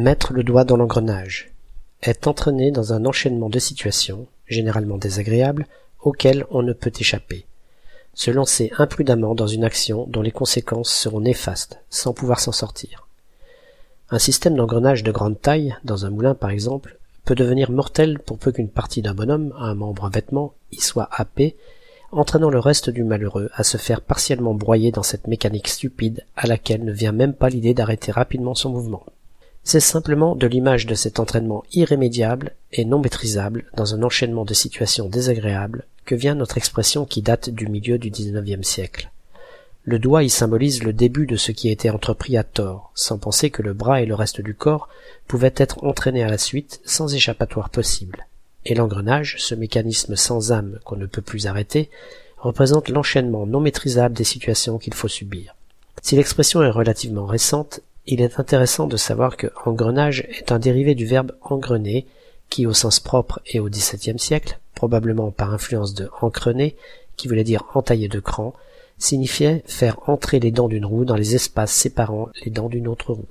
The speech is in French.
Mettre le doigt dans l'engrenage. Est entraîné dans un enchaînement de situations, généralement désagréables, auxquelles on ne peut échapper. Se lancer imprudemment dans une action dont les conséquences seront néfastes, sans pouvoir s'en sortir. Un système d'engrenage de grande taille, dans un moulin par exemple, peut devenir mortel pour peu qu'une partie d'un bonhomme, un membre, un vêtement, y soit happé, entraînant le reste du malheureux à se faire partiellement broyer dans cette mécanique stupide à laquelle ne vient même pas l'idée d'arrêter rapidement son mouvement. C'est simplement de l'image de cet entraînement irrémédiable et non maîtrisable dans un enchaînement de situations désagréables que vient notre expression qui date du milieu du XIXe siècle. Le doigt y symbolise le début de ce qui a été entrepris à tort, sans penser que le bras et le reste du corps pouvaient être entraînés à la suite sans échappatoire possible. Et l'engrenage, ce mécanisme sans âme qu'on ne peut plus arrêter, représente l'enchaînement non maîtrisable des situations qu'il faut subir. Si l'expression est relativement récente, il est intéressant de savoir que engrenage est un dérivé du verbe engrener, qui au sens propre et au XVIIe siècle, probablement par influence de encrener, qui voulait dire entailler de cran, signifiait faire entrer les dents d'une roue dans les espaces séparant les dents d'une autre roue.